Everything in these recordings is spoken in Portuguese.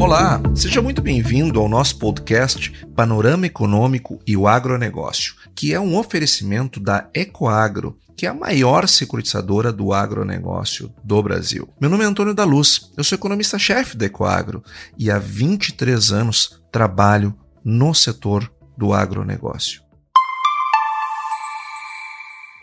Olá, seja muito bem-vindo ao nosso podcast Panorama Econômico e o Agronegócio, que é um oferecimento da Ecoagro, que é a maior securitizadora do agronegócio do Brasil. Meu nome é Antônio da Luz, eu sou economista-chefe da Ecoagro e há 23 anos trabalho no setor do agronegócio.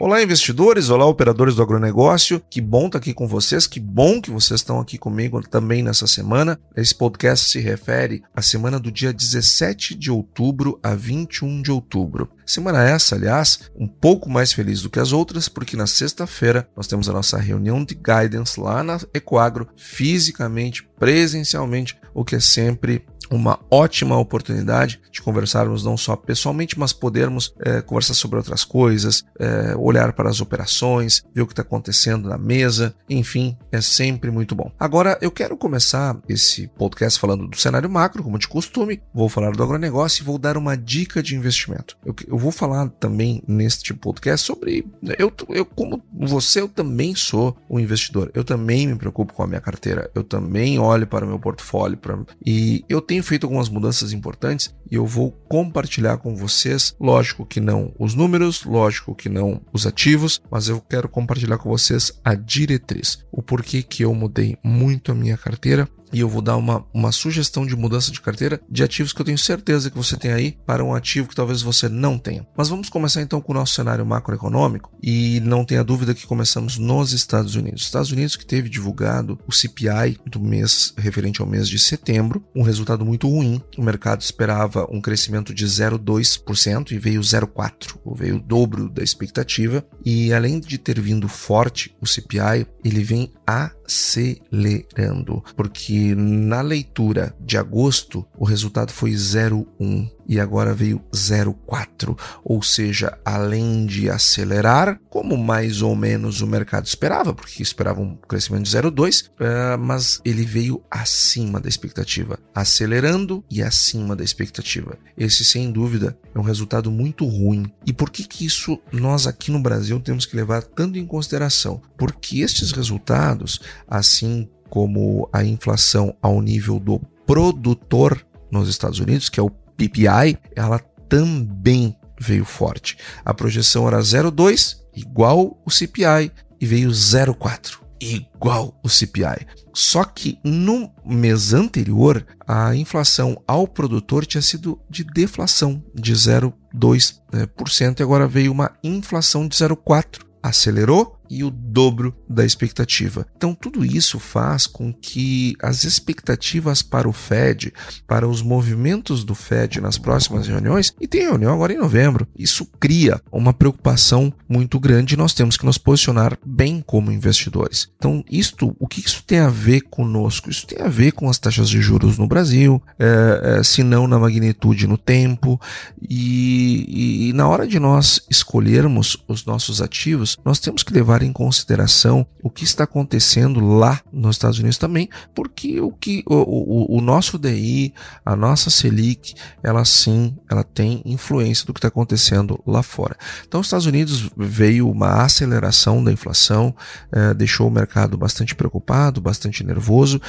Olá, investidores! Olá, operadores do agronegócio! Que bom estar aqui com vocês, que bom que vocês estão aqui comigo também nessa semana. Esse podcast se refere à semana do dia 17 de outubro a 21 de outubro. Semana essa, aliás, um pouco mais feliz do que as outras, porque na sexta-feira nós temos a nossa reunião de guidance lá na Ecoagro, fisicamente, presencialmente, o que é sempre uma ótima oportunidade de conversarmos não só pessoalmente, mas podermos é, conversar sobre outras coisas, é, olhar para as operações, ver o que está acontecendo na mesa, enfim, é sempre muito bom. Agora eu quero começar esse podcast falando do cenário macro, como de costume, vou falar do agronegócio e vou dar uma dica de investimento. Eu, eu vou falar também neste podcast sobre eu, eu como você, eu também sou um investidor, eu também me preocupo com a minha carteira, eu também olho para o meu portfólio pra, e eu tenho tenho feito algumas mudanças importantes e eu vou compartilhar com vocês. Lógico que não os números, lógico que não os ativos, mas eu quero compartilhar com vocês a diretriz, o porquê que eu mudei muito a minha carteira e eu vou dar uma, uma sugestão de mudança de carteira de ativos que eu tenho certeza que você tem aí para um ativo que talvez você não tenha. Mas vamos começar então com o nosso cenário macroeconômico e não tenha dúvida que começamos nos Estados Unidos. Estados Unidos que teve divulgado o CPI do mês referente ao mês de setembro, um resultado muito ruim. O mercado esperava um crescimento de 0,2% e veio 0,4%, veio o dobro da expectativa. E além de ter vindo forte o CPI, ele vem acelerando, porque na leitura de agosto o resultado foi 0,1 e agora veio 0,4, ou seja, além de acelerar, como mais ou menos o mercado esperava, porque esperava um crescimento de 0,2, uh, mas ele veio acima da expectativa, acelerando e acima da expectativa. Esse, sem dúvida, é um resultado muito ruim. E por que que isso nós aqui no Brasil temos que levar tanto em consideração? Porque estes resultados, assim como a inflação ao nível do produtor nos Estados Unidos, que é o PPI, ela também veio forte. A projeção era 0,2, igual o CPI, e veio 0,4, igual o CPI. Só que no mês anterior, a inflação ao produtor tinha sido de deflação de 0,2% e agora veio uma inflação de 0,4%. Acelerou e o dobro da expectativa. Então, tudo isso faz com que as expectativas para o Fed, para os movimentos do Fed nas próximas reuniões, e tem reunião agora em novembro, isso cria uma preocupação muito grande e nós temos que nos posicionar bem como investidores. Então, isto, o que isso tem a ver conosco? Isso tem a ver com as taxas de juros no Brasil, é, é, se não na magnitude no tempo, e, e, e na hora de nós escolhermos os nossos ativos, nós temos que levar em consideração o que está acontecendo lá nos Estados Unidos também, porque o que o, o, o nosso DI, a nossa Selic, ela sim, ela tem influência do que está acontecendo lá fora. Então, os Estados Unidos veio uma aceleração da inflação, eh, deixou o mercado bastante preocupado, bastante nervoso,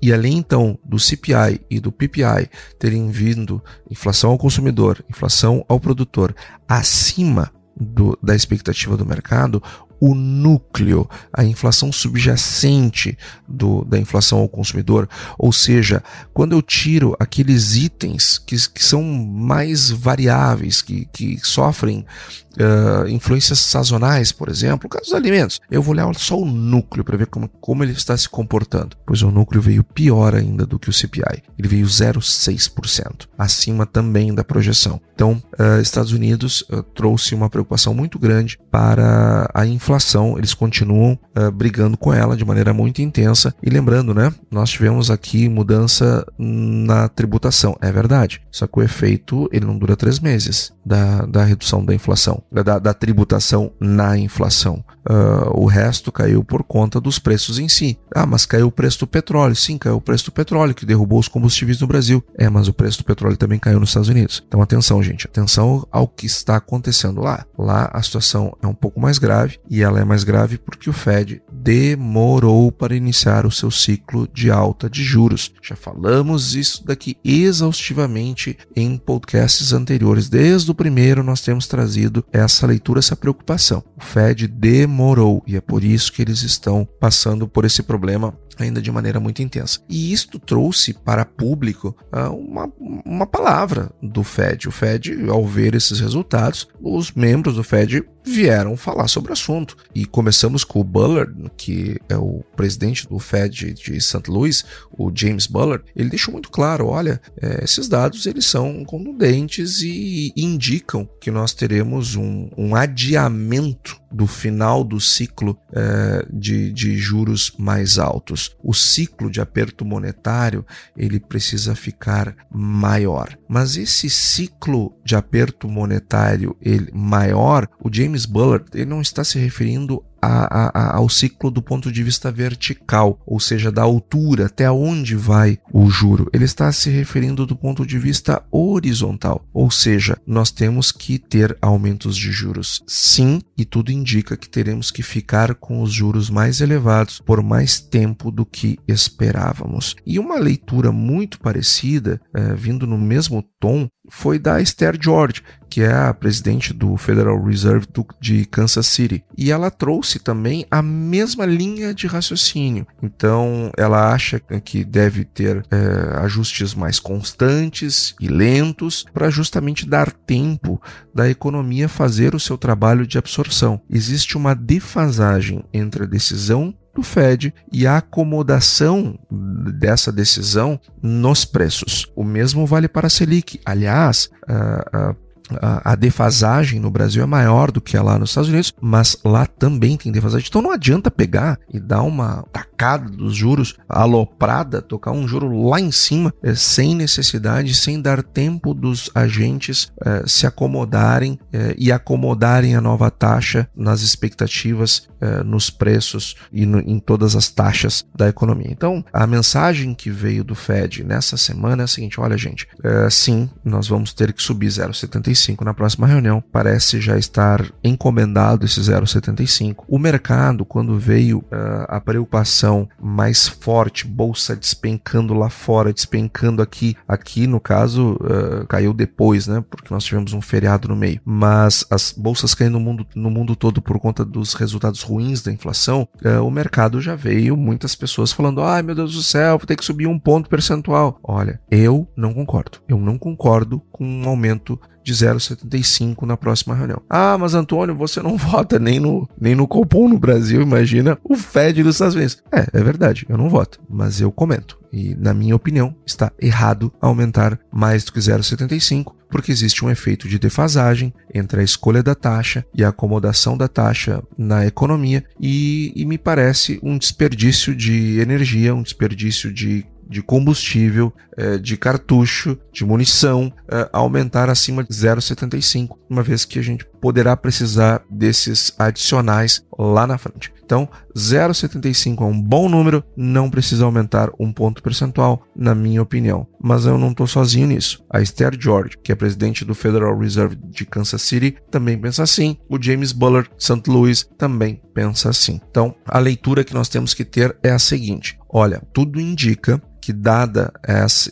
e além então do CPI e do PPI terem vindo inflação ao consumidor, inflação ao produtor acima do, da expectativa do mercado, o núcleo, a inflação subjacente do, da inflação ao consumidor. Ou seja, quando eu tiro aqueles itens que, que são mais variáveis, que, que sofrem uh, influências sazonais, por exemplo, o caso dos alimentos, eu vou olhar só o núcleo para ver como, como ele está se comportando. Pois o núcleo veio pior ainda do que o CPI. Ele veio 0,6%, acima também da projeção. Então, uh, Estados Unidos uh, trouxe uma preocupação muito grande para a inflação. Eles continuam brigando com ela de maneira muito intensa. E lembrando, né? Nós tivemos aqui mudança na tributação. É verdade. Só que o efeito ele não dura três meses da, da redução da inflação, da, da tributação na inflação. Uh, o resto caiu por conta dos preços em si. Ah, mas caiu o preço do petróleo. Sim, caiu o preço do petróleo, que derrubou os combustíveis no Brasil. É, mas o preço do petróleo também caiu nos Estados Unidos. Então atenção, gente. Atenção ao que está acontecendo lá. Lá a situação é um pouco mais grave e ela é mais grave porque o Fed demorou para iniciar o seu ciclo de alta de juros. Já falamos isso daqui exaustivamente em podcasts anteriores. Desde o primeiro nós temos trazido essa leitura, essa preocupação. O Fed demorou e é por isso que eles estão passando por esse problema ainda de maneira muito intensa. E isto trouxe para público uh, uma, uma palavra do Fed. O Fed, ao ver esses resultados, os membros do Fed vieram falar sobre o assunto. E começamos com o Bullard, que é o presidente do Fed de St. Louis, o James Bullard. Ele deixou muito claro, olha, é, esses dados eles são contundentes e indicam que nós teremos um, um adiamento do final do ciclo é, de, de juros mais altos. O ciclo de aperto monetário ele precisa ficar maior. Mas esse ciclo de aperto monetário ele, maior, o James Bullard ele não está se referindo a, a, ao ciclo do ponto de vista vertical, ou seja, da altura até onde vai o juro. Ele está se referindo do ponto de vista horizontal, ou seja, nós temos que ter aumentos de juros. Sim, e tudo indica que teremos que ficar com os juros mais elevados por mais tempo do que esperávamos. E uma leitura muito parecida, é, vindo no mesmo tom, foi da Esther George, que é a presidente do Federal Reserve de Kansas City. E ela trouxe também a mesma linha de raciocínio. Então, ela acha que deve ter é, ajustes mais constantes e lentos para justamente dar tempo da economia fazer o seu trabalho de absorção. Existe uma defasagem entre a decisão do Fed e a acomodação dessa decisão nos preços. O mesmo vale para a Selic. Aliás, a, a, a, defasagem no Brasil é maior do que é lá nos Estados Unidos, mas lá também tem defasagem. Então não adianta pegar e dar uma tacada dos juros, aloprada, tocar um juro lá em cima, é, sem necessidade, sem dar tempo dos agentes é, se acomodarem é, e acomodarem a nova taxa nas expectativas, é, nos preços e no, em todas as taxas da economia. Então a mensagem que veio do Fed nessa semana é a seguinte: olha, gente, é, sim, nós vamos ter que subir 0,75 0,75 na próxima reunião. Parece já estar encomendado esse 0,75. O mercado, quando veio uh, a preocupação mais forte, bolsa despencando lá fora, despencando aqui, aqui no caso uh, caiu depois, né? Porque nós tivemos um feriado no meio. Mas as bolsas caindo no mundo, no mundo todo por conta dos resultados ruins da inflação, uh, o mercado já veio muitas pessoas falando: ai meu Deus do céu, vou ter que subir um ponto percentual. Olha, eu não concordo. Eu não concordo com um aumento de 0,75 na próxima reunião. Ah, mas Antônio, você não vota nem no, nem no Copom no Brasil, imagina o Fed dos Estados Unidos. É, é verdade, eu não voto, mas eu comento. E, na minha opinião, está errado aumentar mais do que 0,75, porque existe um efeito de defasagem entre a escolha da taxa e a acomodação da taxa na economia, e, e me parece um desperdício de energia, um desperdício de de combustível, é, de cartucho, de munição, é, aumentar acima de 0,75, uma vez que a gente poderá precisar desses adicionais lá na frente. Então, 0,75 é um bom número, não precisa aumentar um ponto percentual, na minha opinião. Mas eu não estou sozinho nisso. A Esther George, que é presidente do Federal Reserve de Kansas City, também pensa assim. O James Bullard, St. Louis, também pensa assim. Então, a leitura que nós temos que ter é a seguinte: olha, tudo indica que dada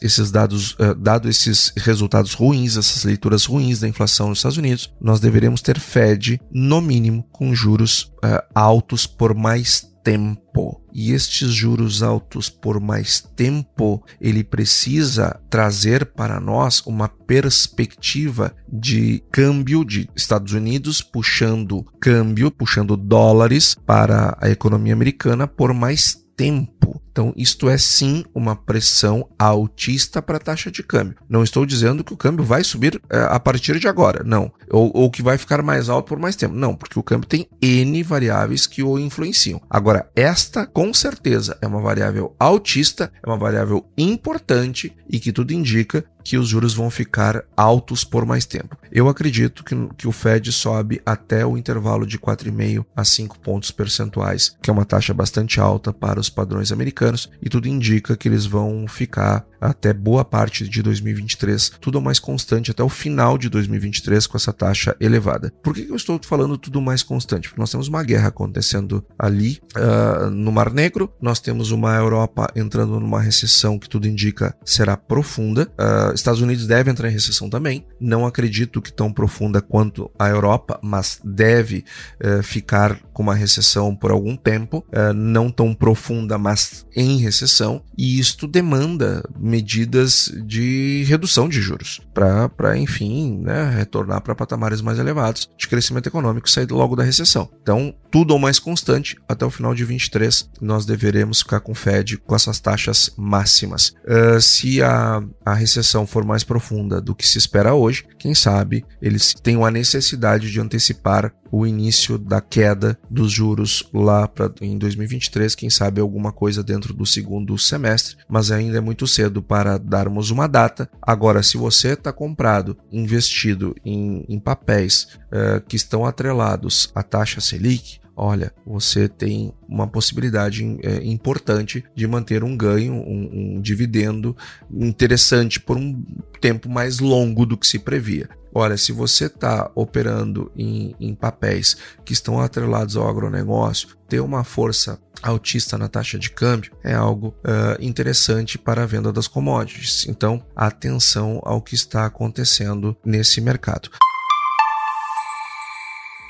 esses dados, uh, dado esses resultados ruins, essas leituras ruins da inflação nos Estados Unidos, nós deveremos ter Fed, no mínimo, com juros uh, altos por mais tempo. E estes juros altos por mais tempo, ele precisa trazer para nós uma perspectiva de câmbio de Estados Unidos puxando câmbio, puxando dólares para a economia americana por mais tempo. Então, isto é sim uma pressão altista para a taxa de câmbio. Não estou dizendo que o câmbio vai subir é, a partir de agora, não. Ou, ou, que vai ficar mais alto por mais tempo. Não, porque o câmbio tem N variáveis que o influenciam. Agora, esta com certeza é uma variável altista, é uma variável importante e que tudo indica que os juros vão ficar altos por mais tempo. Eu acredito que, que o Fed sobe até o intervalo de 4,5 a 5 pontos percentuais, que é uma taxa bastante alta para os padrões americanos, e tudo indica que eles vão ficar até boa parte de 2023, tudo mais constante até o final de 2023 com essa taxa elevada. Por que eu estou falando tudo mais constante? Porque nós temos uma guerra acontecendo ali uh, no Mar Negro, nós temos uma Europa entrando numa recessão que tudo indica será profunda. Uh, Estados Unidos deve entrar em recessão também. Não acredito que tão profunda quanto a Europa, mas deve uh, ficar com uma recessão por algum tempo, não tão profunda, mas em recessão. E isto demanda medidas de redução de juros, para, enfim, né, retornar para patamares mais elevados de crescimento econômico e sair logo da recessão. Então, tudo ou mais constante, até o final de 23, nós deveremos ficar com o Fed com essas taxas máximas. Uh, se a, a recessão for mais profunda do que se espera hoje, quem sabe eles tenham a necessidade de antecipar o início da queda dos juros lá pra, em 2023, quem sabe alguma coisa dentro do segundo semestre, mas ainda é muito cedo para darmos uma data. Agora, se você está comprado, investido em, em papéis uh, que estão atrelados à taxa Selic, olha, você tem uma possibilidade é, importante de manter um ganho, um, um, dividendo interessante por um tempo mais longo do que se previa. Olha, se você está operando em, em papéis que estão atrelados ao agronegócio, ter uma força altista na taxa de câmbio é algo uh, interessante para a venda das commodities. Então, atenção ao que está acontecendo nesse mercado.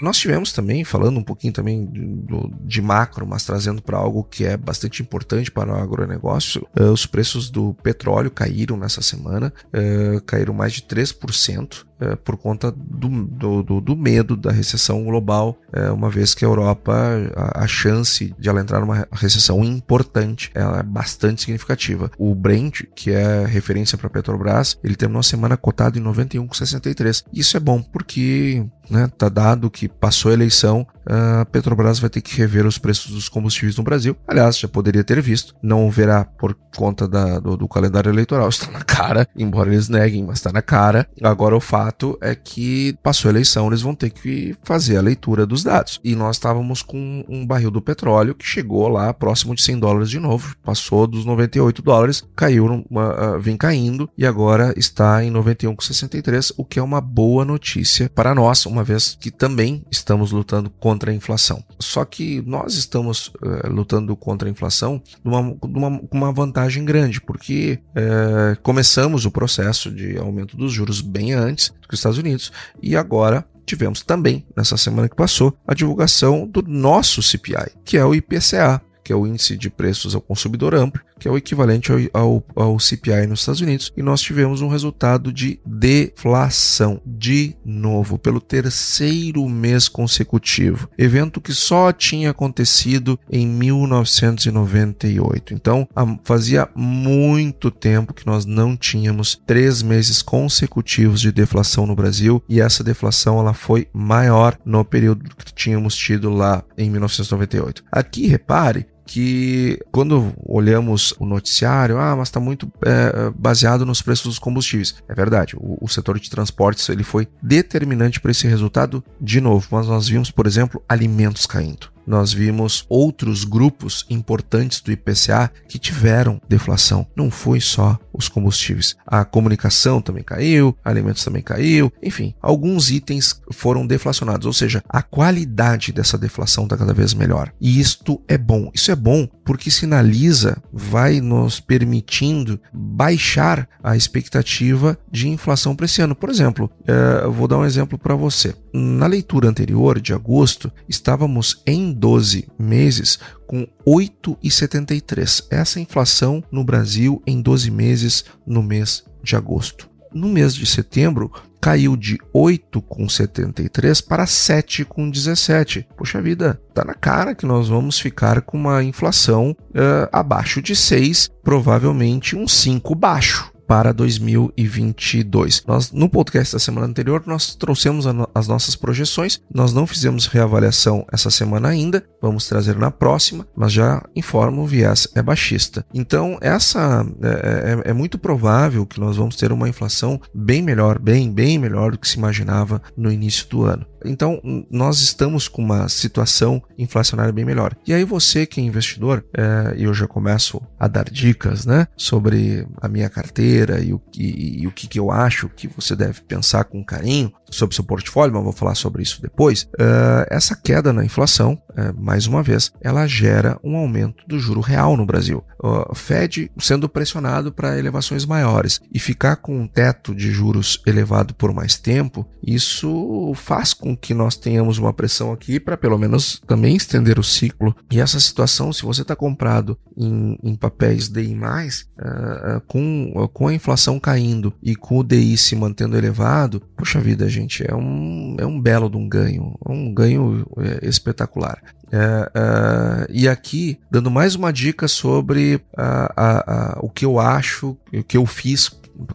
Nós tivemos também, falando um pouquinho também do, de macro, mas trazendo para algo que é bastante importante para o agronegócio, uh, os preços do petróleo caíram nessa semana, uh, caíram mais de 3% é, por conta do, do, do, medo da recessão global, é, uma vez que a Europa, a, a, chance de ela entrar numa recessão importante, ela é bastante significativa. O Brent, que é referência para a Petrobras, ele terminou a semana cotado em 91,63. Isso é bom porque né, tá dado que passou a eleição, a Petrobras vai ter que rever os preços dos combustíveis no Brasil. Aliás, já poderia ter visto, não verá por conta da, do, do, calendário eleitoral, está na cara, embora eles neguem, mas está na cara. Agora o fato é que passou a eleição, eles vão ter que fazer a leitura dos dados. E nós estávamos com um barril do petróleo que chegou lá próximo de 100 dólares de novo, passou dos 98 dólares, caiu, uma, uh, vem caindo e agora está em 91,63, o que é uma boa notícia para nós, uma vez que também estamos lutando contra contra a inflação. Só que nós estamos uh, lutando contra a inflação com uma, uma, vantagem grande, porque uh, começamos o processo de aumento dos juros bem antes do que os Estados Unidos e agora tivemos também, nessa semana que passou, a divulgação do nosso CPI, que é o IPCA, que é o Índice de Preços ao Consumidor Amplo, que é o equivalente ao, ao, ao, CPI nos Estados Unidos, e nós tivemos um resultado de deflação, de novo, pelo terceiro mês consecutivo. Evento que só tinha acontecido em 1998. Então, fazia muito tempo que nós não tínhamos três meses consecutivos de deflação no Brasil, e essa deflação ela foi maior no período que tínhamos tido lá em 1998. Aqui, repare que quando olhamos o noticiário, ah, mas está muito é, baseado nos preços dos combustíveis. É verdade, o, o setor de transportes ele foi determinante para esse resultado de novo, mas nós vimos, por exemplo, alimentos caindo nós vimos outros grupos importantes do IPCA que tiveram deflação. Não foi só os combustíveis. A comunicação também caiu, alimentos também caiu, enfim, alguns itens foram deflacionados, ou seja, a qualidade dessa deflação está cada vez melhor. E isto é bom. Isso é bom porque sinaliza, vai nos permitindo baixar a expectativa de inflação para esse ano. Por exemplo, eh, vou dar um exemplo para você. Na leitura anterior, de agosto, estávamos em 12 meses com 8,73. Essa inflação no Brasil em 12 meses no mês de agosto. No mês de setembro, caiu de 8,73 para 7,17. Poxa vida, tá na cara que nós vamos ficar com uma inflação uh, abaixo de 6, provavelmente um 5 baixo para 2022. Nós no podcast da semana anterior nós trouxemos as nossas projeções. Nós não fizemos reavaliação essa semana ainda. Vamos trazer na próxima, mas já informo o viés é baixista. Então essa é, é, é muito provável que nós vamos ter uma inflação bem melhor, bem bem melhor do que se imaginava no início do ano. Então, nós estamos com uma situação inflacionária bem melhor. E aí, você que é investidor, é, eu já começo a dar dicas né, sobre a minha carteira e o, e, o que, que eu acho que você deve pensar com carinho sobre seu portfólio, mas vou falar sobre isso depois. Uh, essa queda na inflação, uh, mais uma vez, ela gera um aumento do juro real no Brasil. O Fed sendo pressionado para elevações maiores e ficar com um teto de juros elevado por mais tempo, isso faz com que nós tenhamos uma pressão aqui para pelo menos também estender o ciclo. E essa situação, se você está comprado em, em, papéis DI+, uh, com, com a inflação caindo e com o DI se mantendo elevado, puxa vida, gente é um, é um belo de um ganho, um ganho é, espetacular. É, é, e aqui, dando mais uma dica sobre a, o que eu acho, o que eu fiz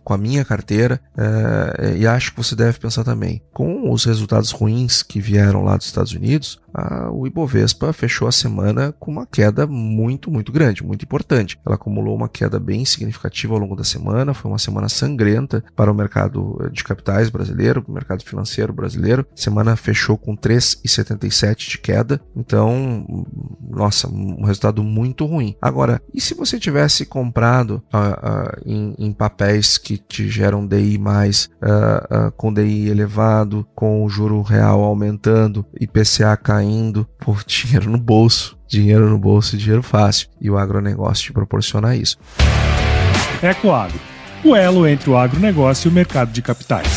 com a minha carteira é, e acho que você deve pensar também. Com os resultados ruins que vieram lá dos Estados Unidos, a, o Ibovespa fechou a semana com uma queda muito, muito grande, muito importante. Ela acumulou uma queda bem significativa ao longo da semana, foi uma semana sangrenta para o mercado de capitais brasileiro, o mercado financeiro brasileiro. A semana fechou com 3,77 de queda, então, nossa, um resultado muito ruim. Agora, e se você tivesse comprado uh, uh, em, em, papéis que te geram DI mais, uh, com DI elevado, com o juro real aumentando, IPCA caindo, por dinheiro no bolso, dinheiro no bolso, dinheiro fácil. E o agronegócio te proporciona isso. Ecoagro, o elo entre o agronegócio e o mercado de capitais.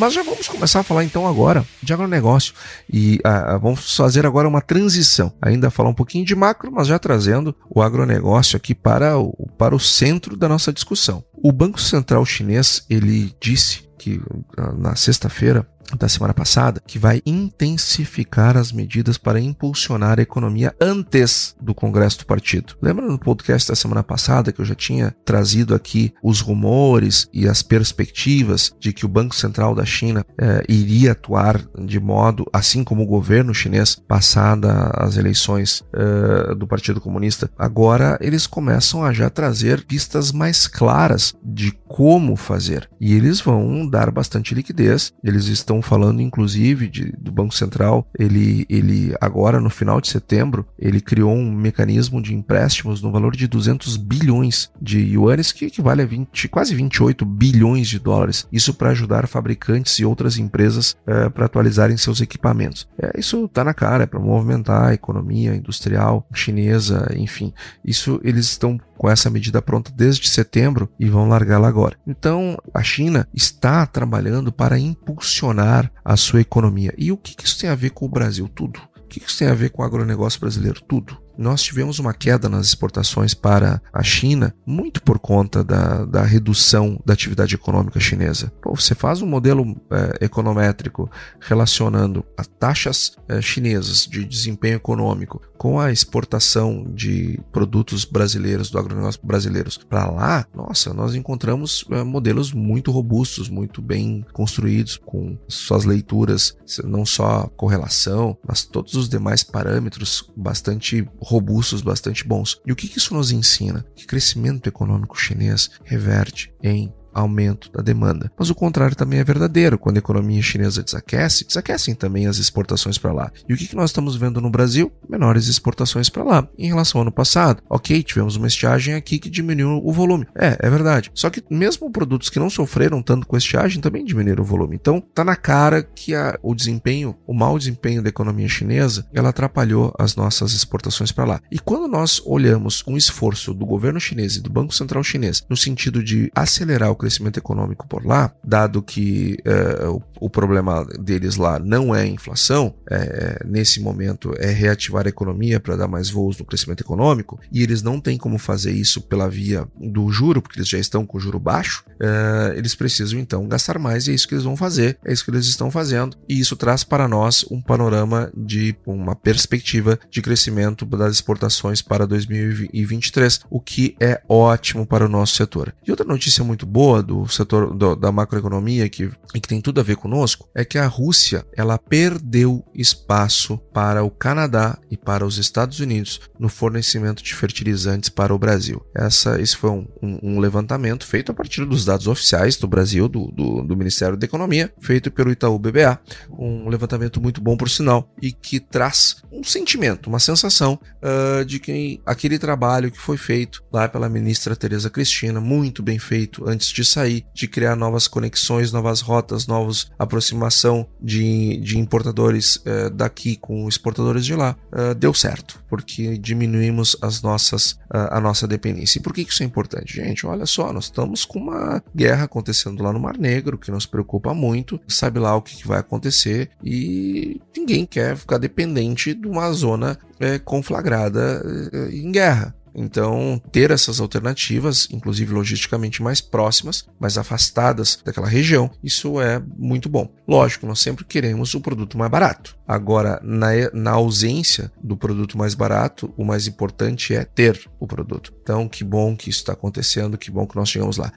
Mas já vamos começar a falar então agora de agronegócio e ah, ah, vamos fazer agora uma transição. Ainda falar um pouquinho de macro, mas já trazendo o agronegócio aqui para o, para o centro da nossa discussão. O Banco Central Chinês ele disse que ah, na sexta-feira da semana passada, que vai intensificar as medidas para impulsionar a economia antes do Congresso do Partido. Lembra no podcast da semana passada que eu já tinha trazido aqui os rumores e as perspectivas de que o Banco Central da China eh, iria atuar de modo, assim como o governo chinês, passada as eleições eh, do Partido Comunista? Agora eles começam a já trazer pistas mais claras de como fazer e eles vão dar bastante liquidez. Eles estão falando inclusive de, do Banco Central, ele, ele agora no final de setembro, ele criou um mecanismo de empréstimos no valor de 200 bilhões de yuanes, que equivale a 20, quase 28 bilhões de dólares. Isso para ajudar fabricantes e outras empresas é, para atualizarem seus equipamentos. É, isso está na cara, é para movimentar a economia industrial chinesa, enfim. Isso eles estão com essa medida pronta desde setembro e vão largá-la agora. Então, a China está trabalhando para impulsionar a sua economia. E o que isso tem a ver com o Brasil? Tudo. O que isso tem a ver com o agronegócio brasileiro? Tudo nós tivemos uma queda nas exportações para a China, muito por conta da, da redução da atividade econômica chinesa. Pô, você faz um modelo é, econométrico relacionando as taxas é, chinesas de desempenho econômico com a exportação de produtos brasileiros, do agronegócio brasileiros para lá, nossa, nós encontramos é, modelos muito robustos, muito bem construídos, com suas leituras, não só correlação, mas todos os demais parâmetros bastante robustos, bastante bons. E o que isso nos ensina? Que crescimento econômico chinês reverte em aumento da demanda. Mas o contrário também é verdadeiro. Quando a economia chinesa desaquece, desaquecem também as exportações para lá. E o que nós estamos vendo no Brasil? Menores exportações para lá. Em relação ao ano passado, ok, tivemos uma estiagem aqui que diminuiu o volume. É, é verdade. Só que mesmo produtos que não sofreram tanto com estiagem também diminuíram o volume. Então, tá na cara que a, o desempenho, o mau desempenho da economia chinesa, ela atrapalhou as nossas exportações para lá. E quando nós olhamos um esforço do governo chinês e do Banco Central chinês no sentido de acelerar o crescimento econômico por lá, dado que é, o, o, problema deles lá não é inflação, é, nesse momento é reativar a economia para dar mais voos no crescimento econômico, e eles não têm como fazer isso pela via do juro, porque eles já estão com o juro baixo, é, eles precisam então gastar mais e é isso que eles vão fazer, é isso que eles estão fazendo, e isso traz para nós um panorama de uma perspectiva de crescimento das exportações para 2023, o que é ótimo para o nosso setor. E outra notícia muito boa do setor do, da macroeconomia que, e que tem tudo a ver conosco é que a Rússia ela perdeu espaço para o Canadá e para os Estados Unidos no fornecimento de fertilizantes para o Brasil. Essa, esse foi um, um, um levantamento feito a partir dos dados oficiais do Brasil, do, do, do Ministério da Economia, feito pelo Itaú BBA. Um levantamento muito bom, por sinal, e que traz um sentimento, uma sensação uh, de que aquele trabalho que foi feito lá pela ministra Tereza Cristina, muito bem feito antes de sair, de criar novas conexões, novas rotas, novos aproximação de, de importadores uh, daqui com exportadores de lá, uh, deu certo, porque diminuímos as nossas, a nossa dependência. E por que isso é importante, gente? Olha só, nós estamos com uma guerra acontecendo lá no Mar Negro, que nos preocupa muito, sabe lá o que vai acontecer e ninguém quer ficar dependente de uma zona é, conflagrada é, em guerra. Então, ter essas alternativas, inclusive logisticamente mais próximas, mais afastadas daquela região, isso é muito bom. Lógico, nós sempre queremos o produto mais barato. Agora, na, na ausência do produto mais barato, o mais importante é ter o produto. Então, que bom que isso está acontecendo, que bom que nós chegamos lá.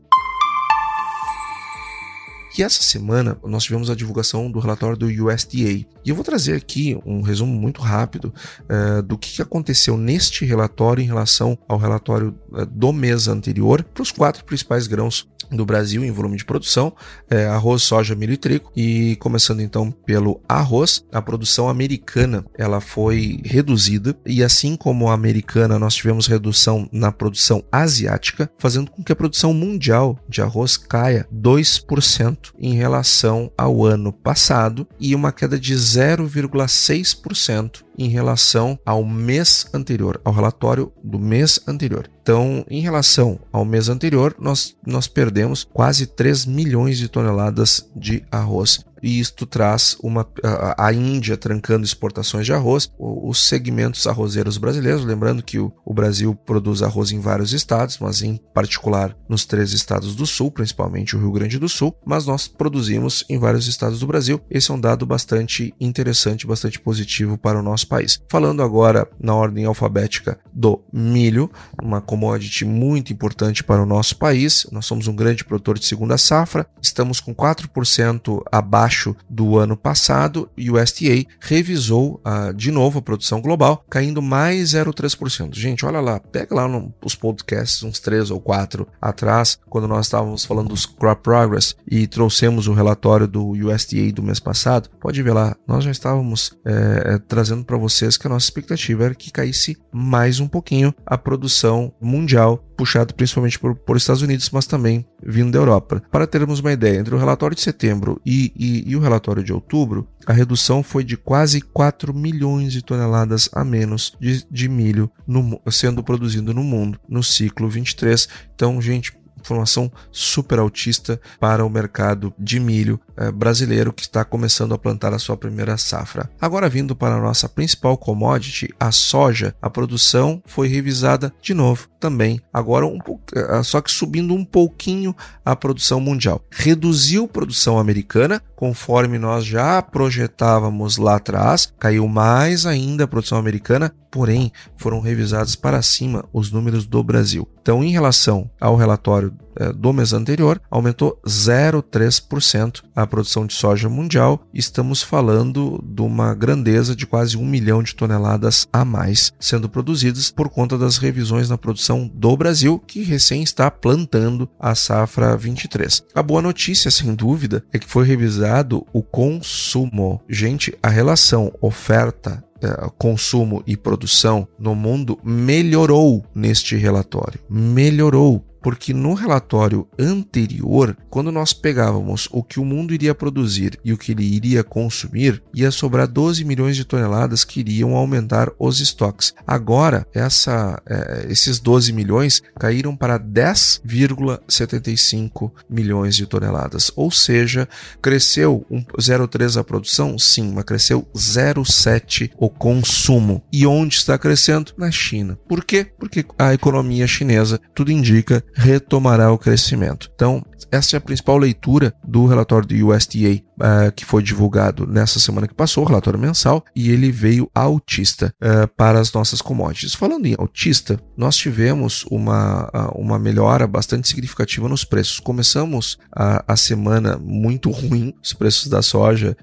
E essa semana nós tivemos a divulgação do relatório do USDA. E eu vou trazer aqui um resumo muito rápido uh, do que aconteceu neste relatório em relação ao relatório uh, do mês anterior para os quatro principais grãos do Brasil em volume de produção, é, arroz, soja, milho e trigo. E começando então pelo arroz, a produção americana ela foi reduzida e assim como a americana nós tivemos redução na produção asiática, fazendo com que a produção mundial de arroz caia 2% em relação ao ano passado e uma queda de 0,6% em relação ao mês anterior, ao relatório do mês anterior. Então, em relação ao mês anterior, nós, nós perdemos quase 3 milhões de toneladas de arroz e isto traz uma a, Índia trancando exportações de arroz, os segmentos arrozeiros brasileiros, lembrando que o, o, Brasil produz arroz em vários estados, mas em particular nos três estados do sul, principalmente o Rio Grande do Sul, mas nós produzimos em vários estados do Brasil. Esse é um dado bastante interessante, bastante positivo para o nosso país. Falando agora na ordem alfabética do milho, uma commodity muito importante para o nosso país. Nós somos um grande produtor de segunda safra, estamos com 4% abaixo do ano passado e o USDA revisou uh, de novo a produção global, caindo mais 0,3%. Gente, olha lá, pega lá no, os podcasts, uns três ou quatro atrás, quando nós estávamos falando dos Crop Progress e trouxemos o relatório do USDA do mês passado, pode ver lá, nós já estávamos é, trazendo para vocês que a nossa expectativa era que caísse mais um pouquinho a produção mundial puxado principalmente por, por Estados Unidos, mas também vindo da Europa. Para termos uma ideia, entre o relatório de setembro e, e, e o relatório de outubro, a redução foi de quase 4 milhões de toneladas a menos de, de milho no, sendo produzido no mundo no ciclo 23. Então, gente, informação super altista para o mercado de milho brasileiro que está começando a plantar a sua primeira safra. Agora vindo para a nossa principal commodity, a soja, a produção foi revisada de novo também, agora um eh, só que subindo um pouquinho a produção mundial. Reduziu produção americana, conforme nós já projetávamos lá atrás, caiu mais ainda a produção americana, porém foram revisados para cima os números do Brasil. Então, em relação ao relatório eh, do mês anterior, aumentou 0,3% a produção de soja mundial. Estamos falando de uma grandeza de quase um milhão de toneladas a mais sendo produzidas por conta das revisões na produção do Brasil, que recém está plantando a safra 23. A boa notícia, sem dúvida, é que foi revisado o consumo. Gente, a relação oferta é, consumo e produção no mundo melhorou neste relatório. Melhorou Porque no relatório anterior, quando nós pegávamos o que o mundo iria produzir e o que ele iria consumir, ia sobrar 12 milhões de toneladas que iriam aumentar os estoques. Agora, essa, é, esses 12 milhões caíram para 10,75 milhões de toneladas. Ou seja, cresceu 0,3 a produção? Sim, mas cresceu 0,7 o consumo. E onde está crescendo? Na China. Por quê? Porque a economia chinesa, tudo indica, retomará o crescimento. Então, essa é a principal leitura do relatório do USDA uh, que foi divulgado nessa semana que passou, o relatório mensal, e ele veio autista uh, para as nossas commodities. Falando em autista, nós tivemos uma, uh, uma melhora bastante significativa nos preços. Começamos a, a semana muito ruim, os preços da soja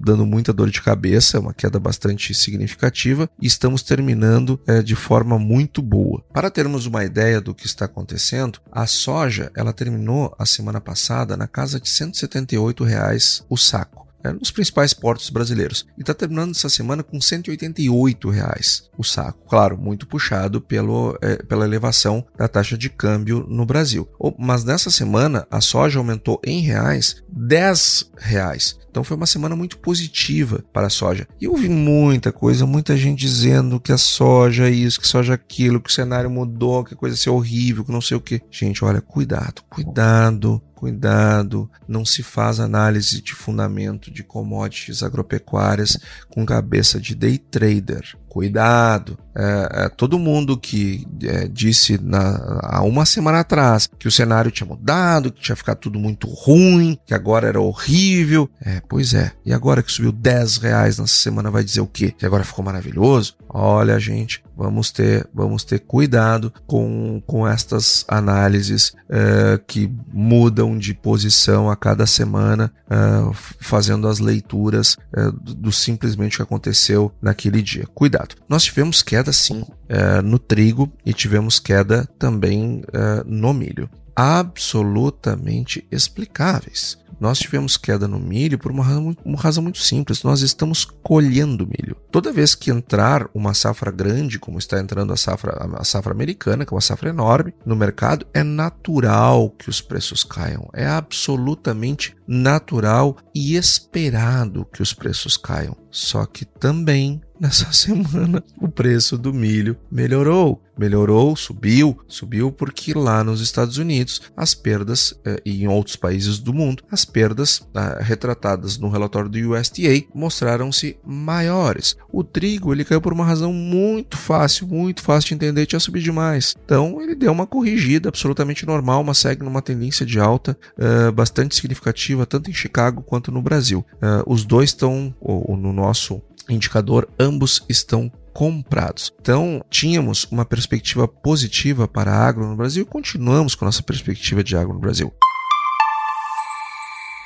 dando muita dor de cabeça, uma queda bastante significativa, e estamos terminando de forma muito boa. Para termos uma ideia do que está acontecendo, a soja ela terminou a semana passada na casa de 178 reais o saco. É, nos principais portos brasileiros. E está terminando essa semana com 188 reais o saco. Claro, muito puxado pelo, é, pela elevação da taxa de câmbio no Brasil. Mas nessa semana a soja aumentou em reais 10 reais. Então foi uma semana muito positiva para a soja. E eu ouvi muita coisa, muita gente dizendo que a soja é isso, que soja é aquilo, que o cenário mudou, que a coisa ser horrível, que não sei o que. Gente, olha, cuidado, cuidado Cuidado, não se faz análise de fundamento de commodities agropecuárias com cabeça de day trader. Cuidado, é, é, todo mundo que é, disse na, há uma semana atrás que o cenário tinha mudado, que tinha ficado tudo muito ruim, que agora era horrível. É, pois é. E agora que subiu 10 reais nessa semana vai dizer o quê? Que agora ficou maravilhoso? Olha, gente, vamos ter, vamos ter cuidado com, com estas análises uh, que mudam de posição a cada semana, uh, fazendo as leituras uh, do simplesmente o que aconteceu naquele dia. Cuidado. Nós tivemos queda sim no trigo e tivemos queda também no milho. Absolutamente explicáveis. Nós tivemos queda no milho por uma razão, uma razão, muito simples. Nós estamos colhendo milho. Toda vez que entrar uma safra grande, como está entrando a safra, a safra americana, que é uma safra enorme, no mercado, é natural que os preços caiam. É absolutamente natural e esperado que os preços caiam. Só que também nessa semana o preço do milho melhorou. Melhorou, subiu, subiu porque lá nos Estados Unidos as perdas eh, e em outros países do mundo as perdas ah, retratadas no relatório do USDA mostraram-se maiores. O trigo ele caiu por uma razão muito fácil, muito fácil de entender, tinha subido demais. Então ele deu uma corrigida absolutamente normal, mas segue numa tendência de alta uh, bastante significativa tanto em Chicago quanto no Brasil. Uh, os dois estão no nosso indicador, ambos estão comprados. Então, tínhamos uma perspectiva positiva para a agro no Brasil e continuamos com nossa perspectiva de agro no Brasil.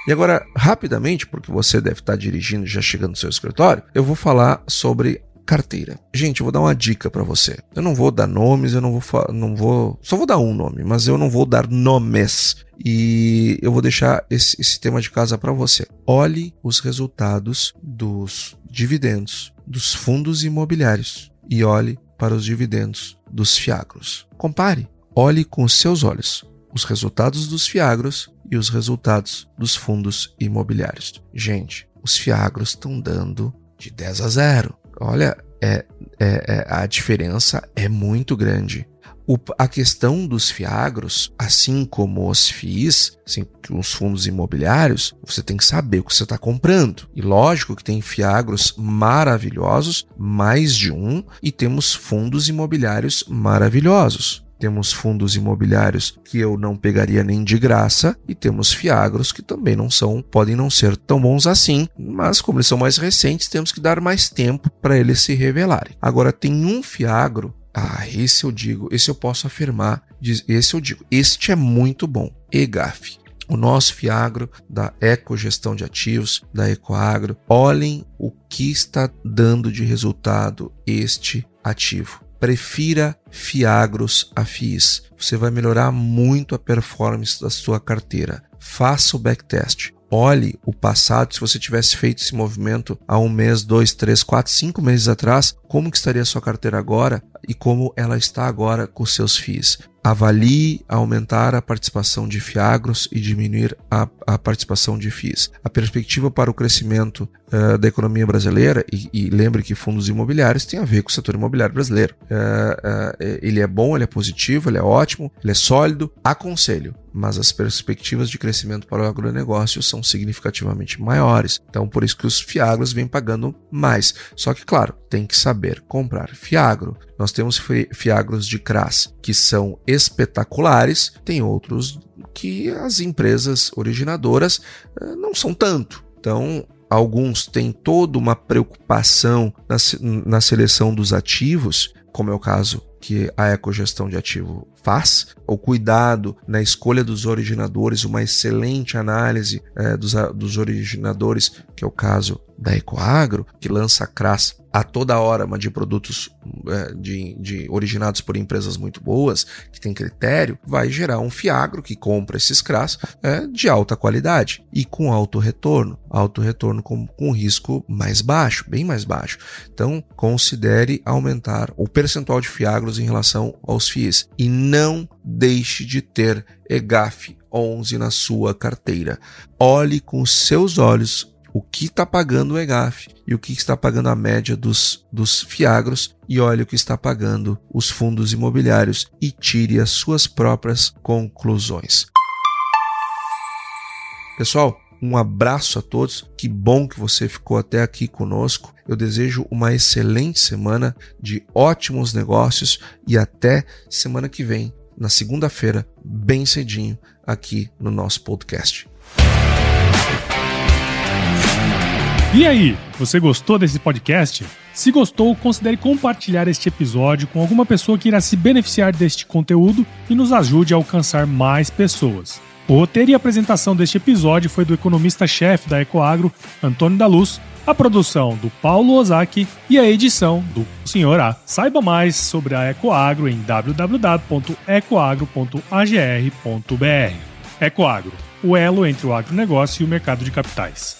E agora, rapidamente, porque você deve estar dirigindo já chegando no seu escritório, eu vou falar sobre carteira. Gente, eu vou dar uma dica para você. Eu não vou dar nomes, eu não vou, não vou, só vou dar um nome, mas eu não vou dar nomes. E eu vou deixar esse, esse tema de casa para você. Olhe os resultados dos dividendos dos fundos imobiliários e olhe para os dividendos dos fiagros. Compare, olhe com os seus olhos os resultados dos fiagros e os resultados dos fundos imobiliários. Gente, os fiagros estão dando de 10 a 0. Olha, é, é, é, a diferença é muito grande. O, a questão dos fiagros, assim como os FIIs, assim, os fundos imobiliários, você tem que saber o que você está comprando. E lógico que tem fiagros maravilhosos, mais de um, e temos fundos imobiliários maravilhosos. Temos fundos imobiliários que eu não pegaria nem de graça e temos fiagros que também não são, podem não ser tão bons assim, mas como eles são mais recentes, temos que dar mais tempo para eles se revelarem. Agora tem um fiagro ah, esse eu digo, esse eu posso afirmar, esse eu digo, este é muito bom. EGAF, o nosso Fiagro da Ecogestão de Ativos, da Ecoagro. Olhem o que está dando de resultado este ativo prefira Fiagros a FIIs. Você vai melhorar muito a performance da sua carteira. Faça o backtest. Olhe o passado, se você tivesse feito esse movimento há um mês, dois, três, quatro, cinco meses atrás, como que estaria a sua carteira agora e como ela está agora com seus FIIs. avalie aumentar a participação de Fiagros e diminuir a, a participação de FIIs. A perspectiva para o crescimento uh, da economia brasileira, e, e, lembre que fundos imobiliários tem a ver com o setor imobiliário brasileiro. Uh, uh, ele é bom, ele é positivo, ele é ótimo, ele é sólido. Aconselho, mas as perspectivas de crescimento para o agronegócio são significativamente maiores. Então, por isso que os Fiagros vêm pagando mais. Só que, claro, tem que saber comprar Fiagro. Nós temos Fiagros de CRAS que são espetaculares, tem outros que as empresas originadoras não são tanto. Então, alguns têm toda uma preocupação na, na seleção dos ativos, como é o caso que a ecogestão de ativo faz, o cuidado na escolha dos originadores, uma excelente análise é, dos, dos originadores, que é o caso da Ecoagro, que lança CRAS a toda hora de produtos é, de, de, originados por empresas muito boas, que tem critério, vai gerar um fiagro que compra esses CRAS é, de alta qualidade e com alto retorno, alto retorno com, com risco mais baixo, bem mais baixo. Então, considere aumentar o percentual de fiagros em relação aos FIIs e não deixe de ter EGAF 11 na sua carteira. Olhe com seus olhos o que está pagando o EGAF e o que está pagando a média dos, dos fiagros e olhe o que está pagando os fundos imobiliários e tire as suas próprias conclusões. Pessoal, um abraço a todos. Que bom que você ficou até aqui conosco. Eu desejo uma excelente semana de ótimos negócios e até semana que vem, na segunda-feira, bem cedinho, aqui no nosso podcast. E aí, você gostou desse podcast? Se gostou, considere compartilhar este episódio com alguma pessoa que irá se beneficiar deste conteúdo e nos ajude a alcançar mais pessoas. O roteiro e apresentação deste episódio foi do economista-chefe da Ecoagro, Antônio da Luz, a produção do Paulo Ozaki e a edição do Sr. A. Saiba mais sobre a Ecoagro em www.ecoagro.agr.br. Ecoagro, o elo entre o agronegócio e o mercado de capitais.